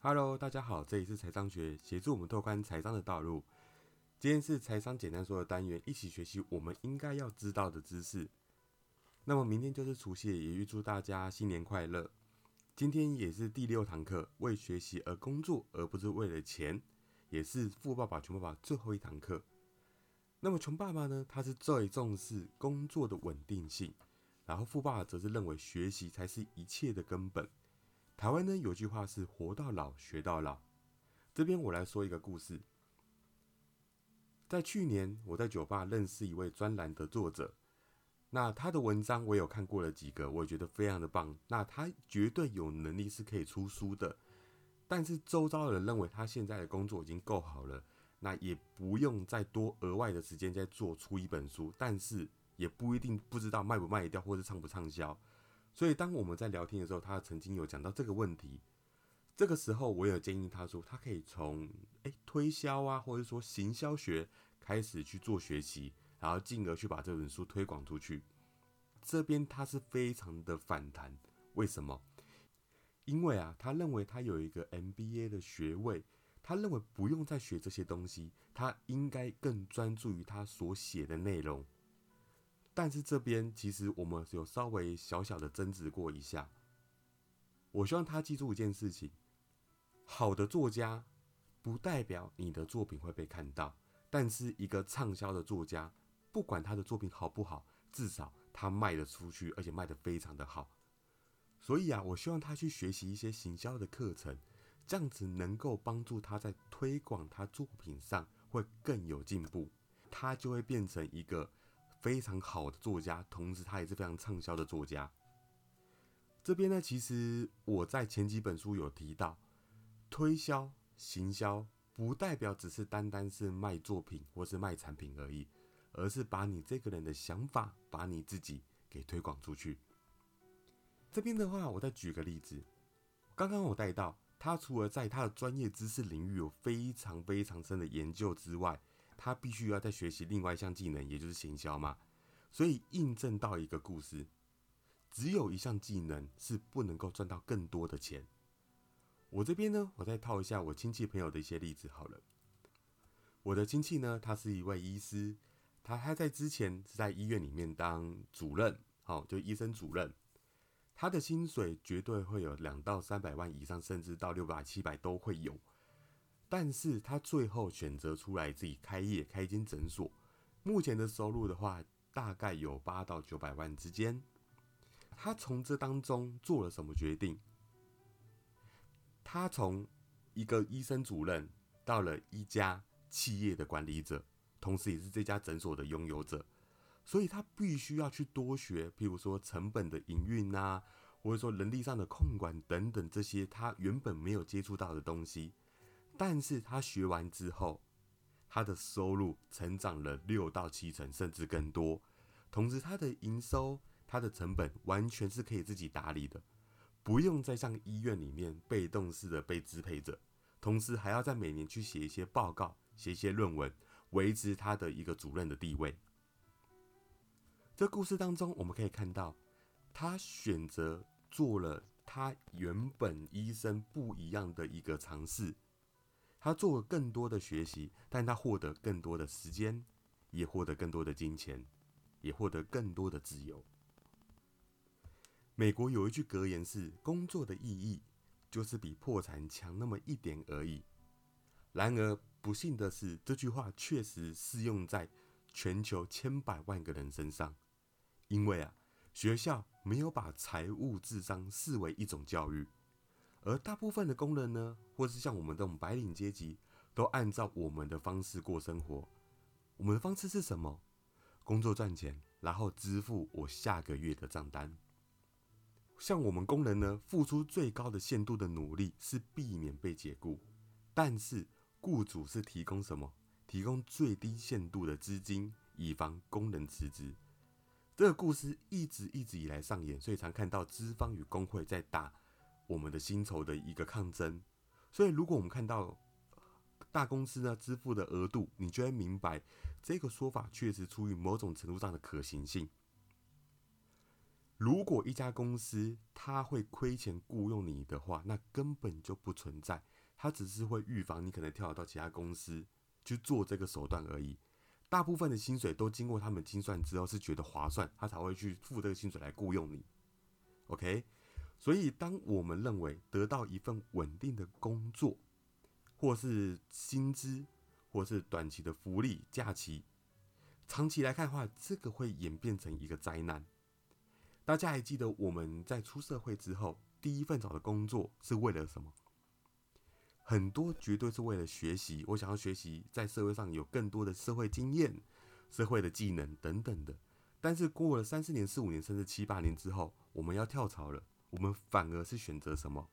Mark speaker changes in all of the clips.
Speaker 1: Hello，大家好，这里是财商学，协助我们拓宽财商的道路。今天是财商简单说的单元，一起学习我们应该要知道的知识。那么明天就是除夕，也预祝大家新年快乐。今天也是第六堂课，为学习而工作，而不是为了钱，也是富爸爸穷爸爸最后一堂课。那么穷爸爸呢，他是最重视工作的稳定性，然后富爸爸则是认为学习才是一切的根本。台湾呢有句话是“活到老，学到老”。这边我来说一个故事。在去年，我在酒吧认识一位专栏的作者，那他的文章我有看过了几个，我觉得非常的棒。那他绝对有能力是可以出书的，但是周遭的人认为他现在的工作已经够好了，那也不用再多额外的时间再做出一本书，但是也不一定不知道卖不卖得掉或是畅不畅销。所以，当我们在聊天的时候，他曾经有讲到这个问题。这个时候，我有建议他说，他可以从诶推销啊，或者说行销学开始去做学习，然后进而去把这本书推广出去。这边他是非常的反弹，为什么？因为啊，他认为他有一个 MBA 的学位，他认为不用再学这些东西，他应该更专注于他所写的内容。但是这边其实我们有稍微小小的争执过一下。我希望他记住一件事情：好的作家不代表你的作品会被看到，但是一个畅销的作家，不管他的作品好不好，至少他卖得出去，而且卖得非常的好。所以啊，我希望他去学习一些行销的课程，这样子能够帮助他在推广他作品上会更有进步，他就会变成一个。非常好的作家，同时他也是非常畅销的作家。这边呢，其实我在前几本书有提到，推销、行销不代表只是单单是卖作品或是卖产品而已，而是把你这个人的想法，把你自己给推广出去。这边的话，我再举个例子，刚刚我带到，他除了在他的专业知识领域有非常非常深的研究之外，他必须要再学习另外一项技能，也就是行销嘛。所以印证到一个故事：只有一项技能是不能够赚到更多的钱。我这边呢，我再套一下我亲戚朋友的一些例子好了。我的亲戚呢，他是一位医师，他他在之前是在医院里面当主任，好，就医生主任。他的薪水绝对会有两到三百万以上，甚至到六百七百都会有。但是他最后选择出来自己开业，开一间诊所。目前的收入的话，大概有八到九百万之间。他从这当中做了什么决定？他从一个医生主任到了一家企业的管理者，同时也是这家诊所的拥有者。所以他必须要去多学，譬如说成本的营运啊，或者说人力上的控管等等这些他原本没有接触到的东西。但是他学完之后，他的收入成长了六到七成，甚至更多。同时，他的营收、他的成本完全是可以自己打理的，不用再像医院里面被动式的被支配着。同时，还要在每年去写一些报告、写一些论文，维持他的一个主任的地位。这故事当中，我们可以看到，他选择做了他原本医生不一样的一个尝试。他做了更多的学习，但他获得更多的时间，也获得更多的金钱，也获得更多的自由。美国有一句格言是：“工作的意义就是比破产强那么一点而已。”然而，不幸的是，这句话确实适用在全球千百万个人身上，因为啊，学校没有把财务智商视为一种教育。而大部分的工人呢，或是像我们这种白领阶级，都按照我们的方式过生活。我们的方式是什么？工作赚钱，然后支付我下个月的账单。像我们工人呢，付出最高的限度的努力是避免被解雇，但是雇主是提供什么？提供最低限度的资金，以防工人辞职。这个故事一直一直以来上演，所以常看到资方与工会在打。我们的薪酬的一个抗争，所以如果我们看到大公司呢支付的额度，你就会明白这个说法确实出于某种程度上的可行性。如果一家公司它会亏钱雇佣你的话，那根本就不存在，它只是会预防你可能跳槽到其他公司去做这个手段而已。大部分的薪水都经过他们精算之后是觉得划算，他才会去付这个薪水来雇佣你。OK，所以当我们认为得到一份稳定的工作，或是薪资，或是短期的福利、假期，长期来看的话，这个会演变成一个灾难。大家还记得我们在出社会之后，第一份找的工作是为了什么？很多绝对是为了学习，我想要学习在社会上有更多的社会经验、社会的技能等等的。但是过了三四年、四五年，甚至七八年之后，我们要跳槽了，我们反而是选择什么？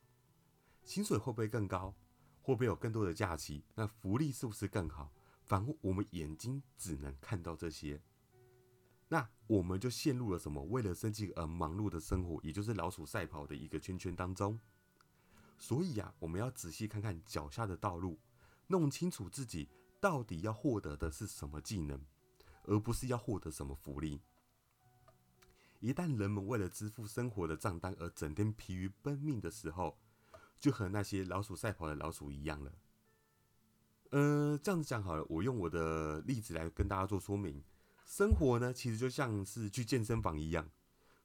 Speaker 1: 薪水会不会更高？会不会有更多的假期？那福利是不是更好？反而我们眼睛只能看到这些。那我们就陷入了什么？为了生计而忙碌的生活，也就是老鼠赛跑的一个圈圈当中。所以啊，我们要仔细看看脚下的道路，弄清楚自己到底要获得的是什么技能，而不是要获得什么福利。一旦人们为了支付生活的账单而整天疲于奔命的时候，就和那些老鼠赛跑的老鼠一样了。呃，这样子讲好了，我用我的例子来跟大家做说明。生活呢，其实就像是去健身房一样，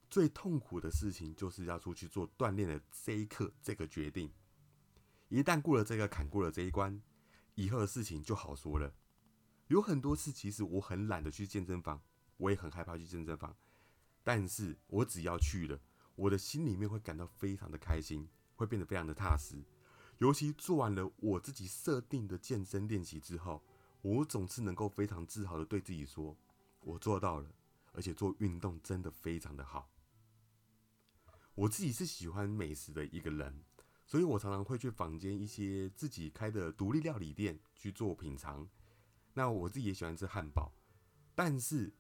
Speaker 1: 最痛苦的事情就是要出去做锻炼的这一刻，这个决定。一旦过了这个坎，过了这一关，以后的事情就好说了。有很多次，其实我很懒得去健身房，我也很害怕去健身房，但是我只要去了，我的心里面会感到非常的开心，会变得非常的踏实。尤其做完了我自己设定的健身练习之后，我总是能够非常自豪的对自己说。我做到了，而且做运动真的非常的好。我自己是喜欢美食的一个人，所以我常常会去坊间一些自己开的独立料理店去做品尝。那我自己也喜欢吃汉堡，但是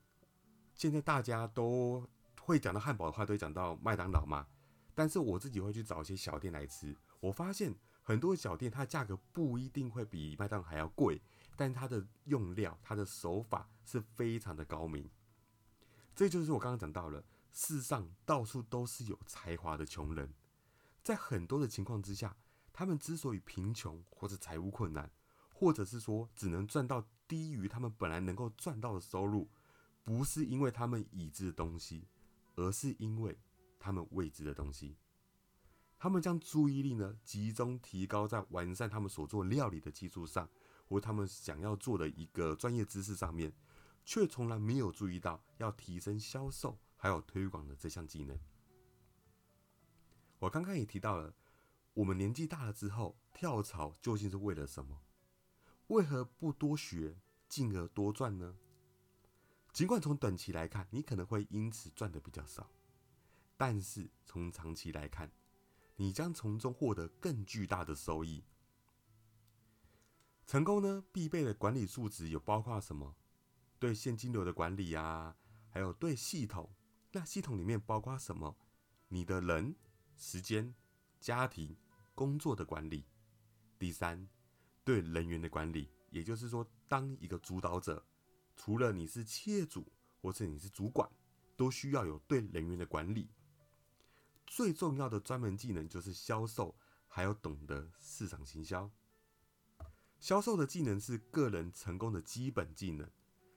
Speaker 1: 现在大家都会讲到汉堡的话，都会讲到麦当劳嘛。但是我自己会去找一些小店来吃。我发现很多小店它价格不一定会比麦当劳还要贵。但它的用料，它的手法是非常的高明。这就是我刚刚讲到了，世上到处都是有才华的穷人，在很多的情况之下，他们之所以贫穷或者财务困难，或者是说只能赚到低于他们本来能够赚到的收入，不是因为他们已知的东西，而是因为他们未知的东西。他们将注意力呢集中提高在完善他们所做料理的基础上。或他们想要做的一个专业知识上面，却从来没有注意到要提升销售还有推广的这项技能。我刚刚也提到了，我们年纪大了之后跳槽究竟是为了什么？为何不多学，进而多赚呢？尽管从短期来看，你可能会因此赚的比较少，但是从长期来看，你将从中获得更巨大的收益。成功呢，必备的管理素质有包括什么？对现金流的管理啊，还有对系统。那系统里面包括什么？你的人、时间、家庭、工作的管理。第三，对人员的管理，也就是说，当一个主导者，除了你是企业主或是你是主管，都需要有对人员的管理。最重要的专门技能就是销售，还要懂得市场行销。销售的技能是个人成功的基本技能，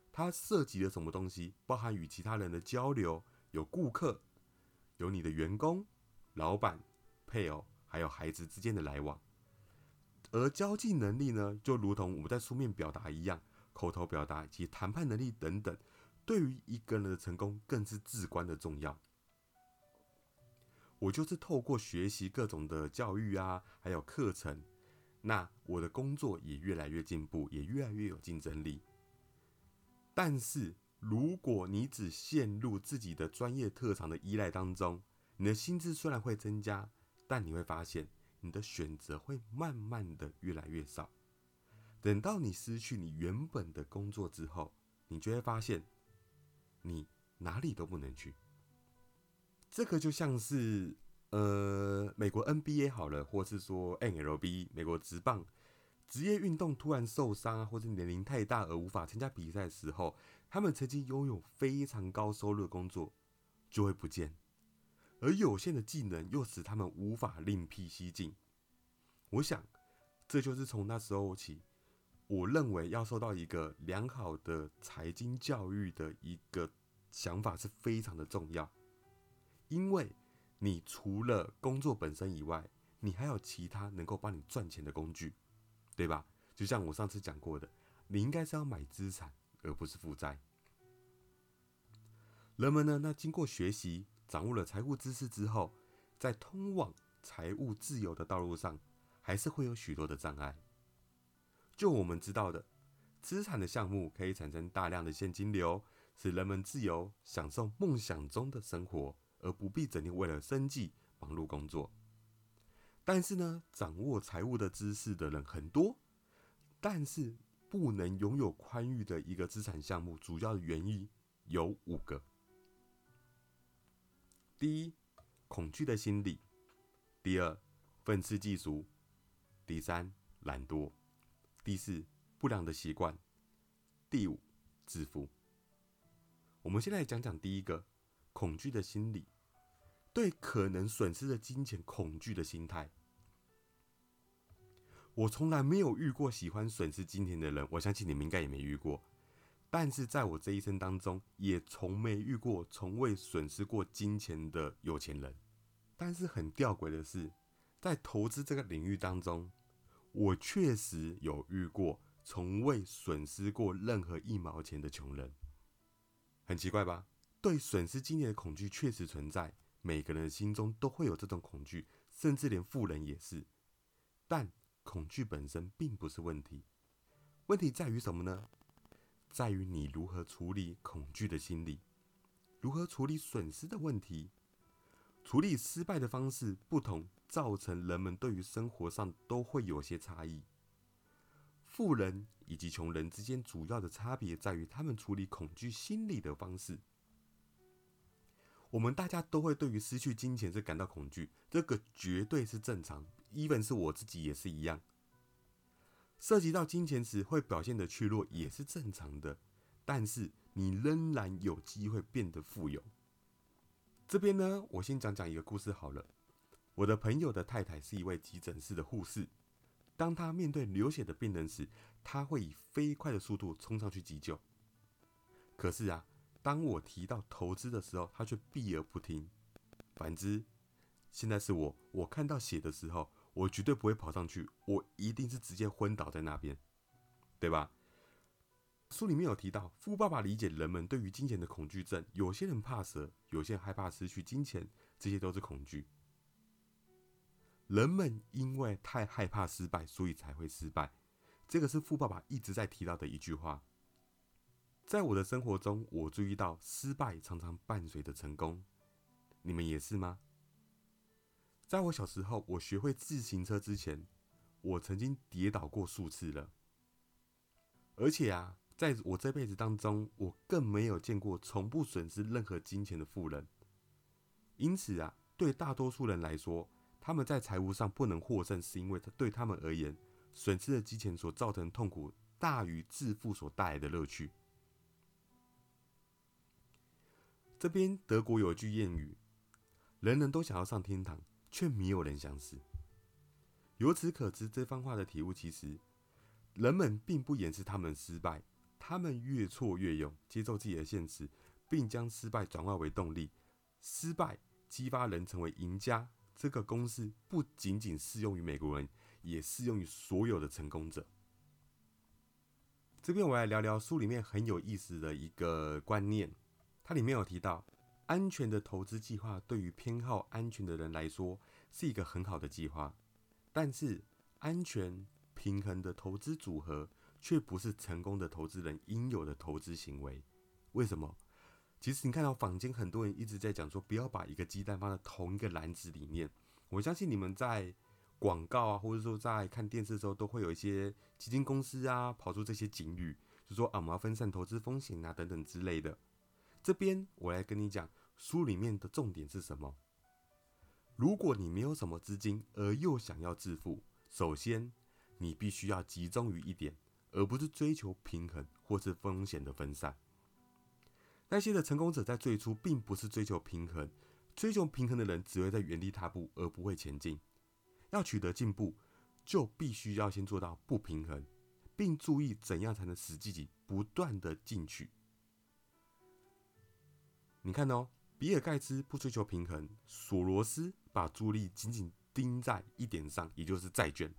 Speaker 1: 它涉及了什么东西？包含与其他人的交流，有顾客，有你的员工、老板、配偶，还有孩子之间的来往。而交际能力呢，就如同我们在书面表达一样，口头表达以及谈判能力等等，对于一个人的成功更是至关的重要。我就是透过学习各种的教育啊，还有课程。那我的工作也越来越进步，也越来越有竞争力。但是，如果你只陷入自己的专业特长的依赖当中，你的薪资虽然会增加，但你会发现你的选择会慢慢的越来越少。等到你失去你原本的工作之后，你就会发现你哪里都不能去。这个就像是。呃，美国 NBA 好了，或是说 NLB 美国职棒职业运动突然受伤啊，或者年龄太大而无法参加比赛的时候，他们曾经拥有非常高收入的工作就会不见，而有限的技能又使他们无法另辟蹊径。我想，这就是从那时候起，我认为要受到一个良好的财经教育的一个想法是非常的重要。因为你除了工作本身以外，你还有其他能够帮你赚钱的工具，对吧？就像我上次讲过的，你应该是要买资产，而不是负债。人们呢，那经过学习，掌握了财务知识之后，在通往财务自由的道路上，还是会有许多的障碍。就我们知道的，资产的项目可以产生大量的现金流，使人们自由享受梦想中的生活，而不必整天为了生计忙碌工作。但是呢，掌握财务的知识的人很多，但是不能拥有宽裕的一个资产项目，主要的原因有五个。第一，恐惧的心理；第二，愤世嫉俗；第三，懒惰；第四，不良的习惯；第五，致富。我们先来讲讲第一个，恐惧的心理，对可能损失的金钱恐惧的心态。我从来没有遇过喜欢损失金钱的人，我相信你们应该也没遇过。但是在我这一生当中，也从没遇过从未损失过金钱的有钱人。但是很吊诡的是，在投资这个领域当中，我确实有遇过从未损失过任何一毛钱的穷人。很奇怪吧？对损失金钱的恐惧确实存在，每个人的心中都会有这种恐惧，甚至连富人也是。但恐惧本身并不是问题，问题在于什么呢？在于你如何处理恐惧的心理，如何处理损失的问题，处理失败的方式不同，造成人们对于生活上都会有些差异。富人以及穷人之间主要的差别在于他们处理恐惧心理的方式。我们大家都会对于失去金钱是感到恐惧，这个绝对是正常，even 是我自己也是一样。涉及到金钱时会表现的脆弱也是正常的，但是你仍然有机会变得富有。这边呢，我先讲讲一个故事好了。我的朋友的太太是一位急诊室的护士，当她面对流血的病人时，她会以飞快的速度冲上去急救。可是啊，当我提到投资的时候，她却避而不听。反之，现在是我，我看到血的时候。我绝对不会跑上去，我一定是直接昏倒在那边，对吧？书里面有提到，富爸爸理解人们对于金钱的恐惧症。有些人怕蛇，有些人害怕失去金钱，这些都是恐惧。人们因为太害怕失败，所以才会失败。这个是富爸爸一直在提到的一句话。在我的生活中，我注意到失败常常伴随着成功，你们也是吗？在我小时候，我学会自行车之前，我曾经跌倒过数次了。而且啊，在我这辈子当中，我更没有见过从不损失任何金钱的富人。因此啊，对大多数人来说，他们在财务上不能获胜，是因为对他们而言，损失的金钱所造成的痛苦大于致富所带来的乐趣。这边德国有一句谚语：“人人都想要上天堂。”却没有人想死。由此可知，这番话的体悟其实，人们并不掩饰他们失败，他们越挫越勇，接受自己的现实，并将失败转化为动力。失败激发人成为赢家，这个公式不仅仅适用于美国人，也适用于所有的成功者。这边我来聊聊书里面很有意思的一个观念，它里面有提到。安全的投资计划对于偏好安全的人来说是一个很好的计划，但是安全平衡的投资组合却不是成功的投资人应有的投资行为。为什么？其实你看到坊间很多人一直在讲说，不要把一个鸡蛋放在同一个篮子里面。我相信你们在广告啊，或者说在看电视的时候，都会有一些基金公司啊跑出这些警语，就说啊，我们要分散投资风险啊等等之类的。这边我来跟你讲，书里面的重点是什么？如果你没有什么资金，而又想要致富，首先你必须要集中于一点，而不是追求平衡或是风险的分散。那些的成功者在最初并不是追求平衡，追求平衡的人只会在原地踏步，而不会前进。要取得进步，就必须要先做到不平衡，并注意怎样才能使自己不断的进取。你看哦，比尔盖茨不追求平衡，索罗斯把注意力紧紧盯在一点上，也就是债券。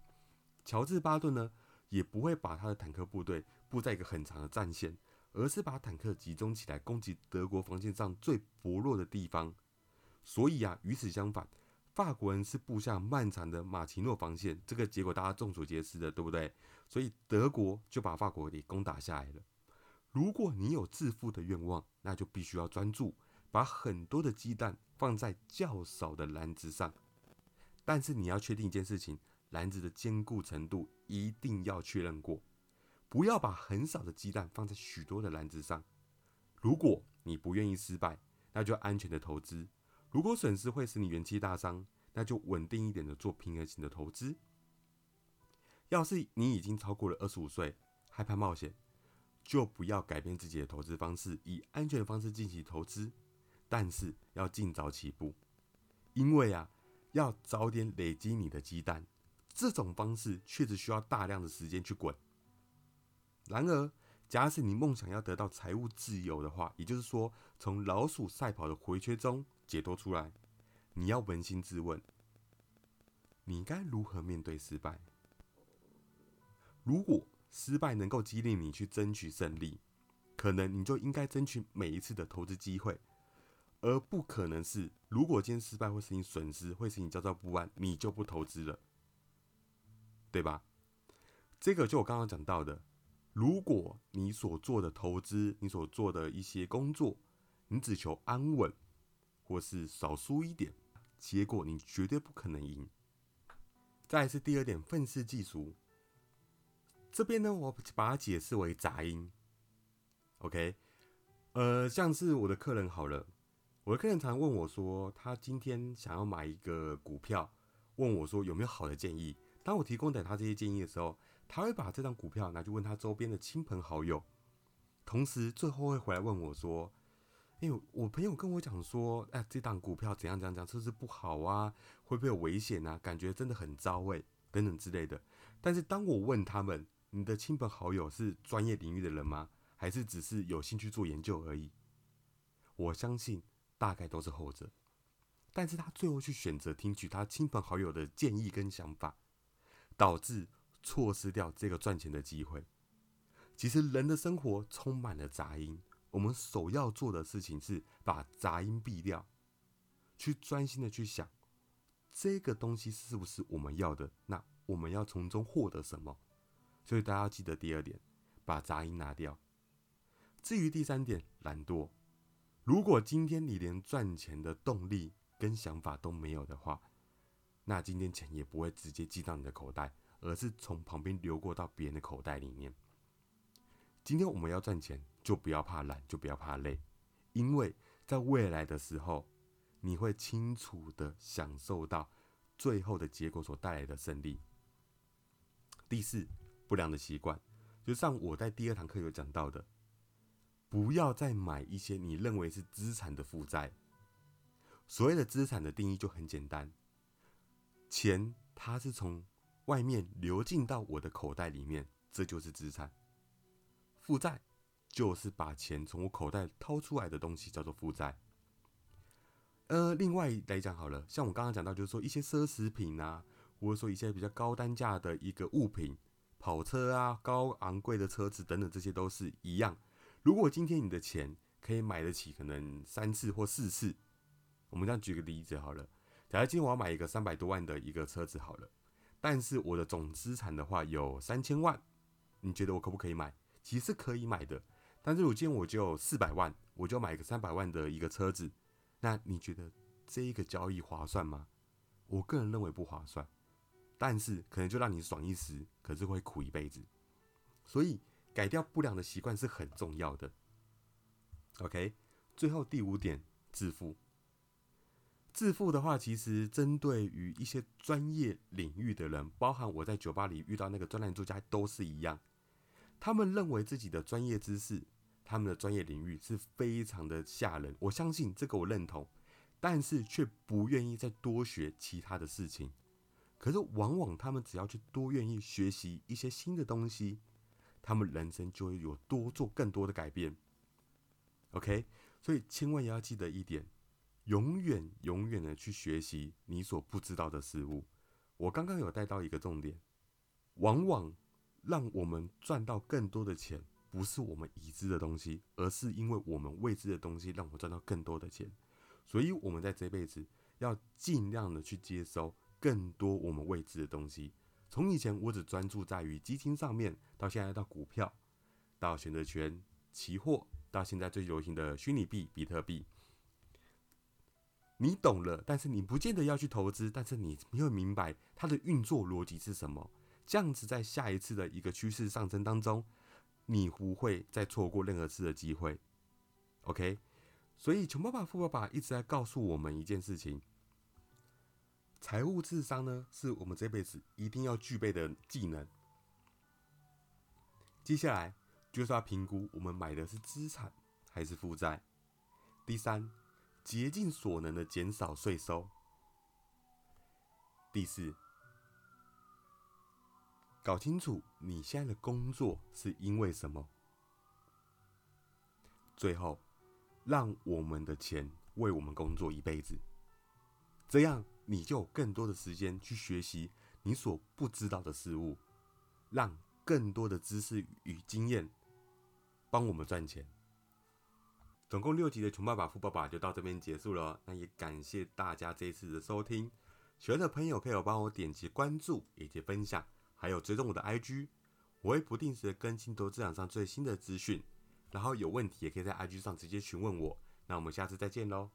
Speaker 1: 乔治巴顿呢，也不会把他的坦克部队布在一个很长的战线，而是把坦克集中起来攻击德国防线上最薄弱的地方。所以啊，与此相反，法国人是布下漫长的马奇诺防线，这个结果大家众所皆知的，对不对？所以德国就把法国给攻打下来了。如果你有致富的愿望，那就必须要专注，把很多的鸡蛋放在较少的篮子上。但是你要确定一件事情，篮子的坚固程度一定要确认过，不要把很少的鸡蛋放在许多的篮子上。如果你不愿意失败，那就安全的投资。如果损失会使你元气大伤，那就稳定一点的做平衡型的投资。要是你已经超过了二十五岁，害怕冒险，就不要改变自己的投资方式，以安全方式进行投资。但是要尽早起步，因为啊，要早点累积你的鸡蛋，这种方式确实需要大量的时间去滚。然而，假使你梦想要得到财务自由的话，也就是说，从老鼠赛跑的回圈中。解脱出来，你要扪心自问：你该如何面对失败？如果失败能够激励你去争取胜利，可能你就应该争取每一次的投资机会，而不可能是如果今天失败会使你损失，会使你焦躁不安，你就不投资了，对吧？这个就我刚刚讲到的，如果你所做的投资，你所做的一些工作，你只求安稳。或是少输一点，结果你绝对不可能赢。再是第二点，愤世嫉俗。这边呢，我把它解释为杂音。OK，呃，像是我的客人好了，我的客人常问我说，他今天想要买一个股票，问我说有没有好的建议。当我提供给他这些建议的时候，他会把这张股票拿去问他周边的亲朋好友，同时最后会回来问我说。哎我朋友跟我讲说，哎，这档股票怎样怎样讲，是不是不好啊？会不会有危险啊？感觉真的很糟哎，等等之类的。但是当我问他们，你的亲朋好友是专业领域的人吗？还是只是有兴趣做研究而已？我相信大概都是后者。但是他最后去选择听取他亲朋好友的建议跟想法，导致错失掉这个赚钱的机会。其实人的生活充满了杂音。我们首要做的事情是把杂音避掉，去专心的去想这个东西是不是我们要的，那我们要从中获得什么？所以大家要记得第二点，把杂音拿掉。至于第三点，懒惰。如果今天你连赚钱的动力跟想法都没有的话，那今天钱也不会直接进到你的口袋，而是从旁边流过到别人的口袋里面。今天我们要赚钱。就不要怕懒，就不要怕累，因为在未来的时候，你会清楚的享受到最后的结果所带来的胜利。第四，不良的习惯，就像我在第二堂课有讲到的，不要再买一些你认为是资产的负债。所谓的资产的定义就很简单，钱它是从外面流进到我的口袋里面，这就是资产。负债。就是把钱从我口袋掏出来的东西叫做负债。呃，另外来讲好了，像我刚刚讲到，就是说一些奢侈品啊，或者说一些比较高单价的一个物品，跑车啊、高昂贵的车子等等，这些都是一样。如果今天你的钱可以买得起，可能三次或四次，我们这样举个例子好了。假如今天我要买一个三百多万的一个车子好了，但是我的总资产的话有三千万，你觉得我可不可以买？其实可以买的。但是如今我就四百万，我就买一个三百万的一个车子，那你觉得这一个交易划算吗？我个人认为不划算，但是可能就让你爽一时，可是会苦一辈子。所以改掉不良的习惯是很重要的。OK，最后第五点，致富。致富的话，其实针对于一些专业领域的人，包含我在酒吧里遇到那个专栏作家，都是一样，他们认为自己的专业知识。他们的专业领域是非常的吓人，我相信这个我认同。但是却不愿意再多学其他的事情。可是往往他们只要去多愿意学习一些新的东西，他们人生就会有多做更多的改变。OK，所以千万也要记得一点，永远永远的去学习你所不知道的事物。我刚刚有带到一个重点，往往让我们赚到更多的钱，不是我们已知的东西，而是因为我们未知的东西让我赚到更多的钱。所以，我们在这辈子要尽量的去接收更多我们未知的东西。从以前我只专注在于基金上面，到现在到股票，到选择权、期货。到现在最流行的虚拟币比特币，你懂了，但是你不见得要去投资，但是你没有明白它的运作逻辑是什么。这样子，在下一次的一个趋势上升当中，你不会再错过任何次的机会。OK，所以穷爸爸富爸爸一直在告诉我们一件事情：财务智商呢，是我们这辈子一定要具备的技能。接下来。就是要评估我们买的是资产还是负债。第三，竭尽所能的减少税收。第四，搞清楚你现在的工作是因为什么。最后，让我们的钱为我们工作一辈子，这样你就有更多的时间去学习你所不知道的事物，让更多的知识与经验。帮我们赚钱。总共六集的《穷爸爸富爸爸》就到这边结束了。那也感谢大家这一次的收听。喜欢的朋友可以帮我点击关注以及分享，还有追踪我的 IG，我会不定时的更新投资场上最新的资讯。然后有问题也可以在 IG 上直接询问我。那我们下次再见喽。